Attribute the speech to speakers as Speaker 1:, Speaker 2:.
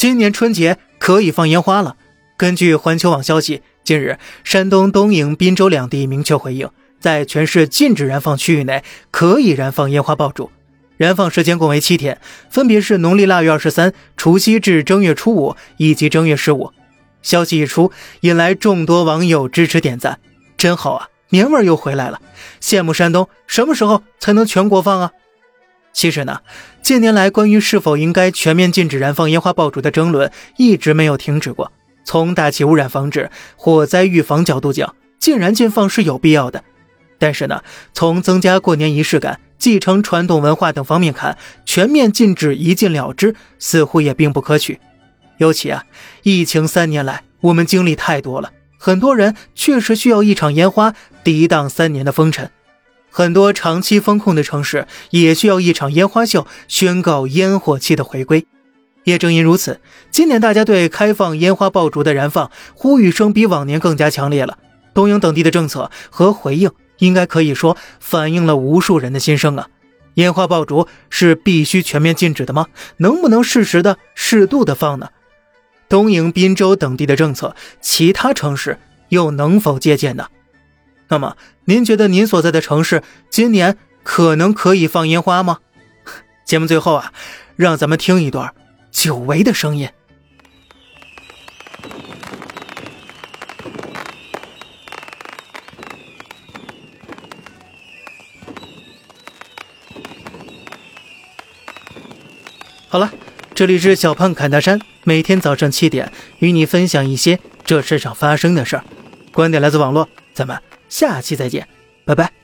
Speaker 1: 今年春节可以放烟花了。根据环球网消息，近日山东东营、滨州两地明确回应，在全市禁止燃放区域内可以燃放烟花爆竹，燃放时间共为七天，分别是农历腊月二十三、除夕至正月初五以及正月十五。消息一出，引来众多网友支持点赞，真好啊！年味儿又回来了，羡慕山东什么时候才能全国放啊？其实呢，近年来关于是否应该全面禁止燃放烟花爆竹的争论一直没有停止过。从大气污染防治、火灾预防角度讲，禁燃禁放是有必要的。但是呢，从增加过年仪式感、继承传统文化等方面看，全面禁止一禁了之，似乎也并不可取。尤其啊，疫情三年来，我们经历太多了，很多人确实需要一场烟花抵挡三年的风尘。很多长期封控的城市也需要一场烟花秀，宣告烟火气的回归。也正因如此，今年大家对开放烟花爆竹的燃放呼吁声比往年更加强烈了。东营等地的政策和回应，应该可以说反映了无数人的心声啊！烟花爆竹是必须全面禁止的吗？能不能适时的、适度的放呢？东营、滨州等地的政策，其他城市又能否借鉴呢？那么，您觉得您所在的城市今年可能可以放烟花吗？节目最后啊，让咱们听一段久违的声音。好了，这里是小胖侃大山，每天早上七点与你分享一些这世上发生的事儿，观点来自网络，咱们。下期再见，拜拜。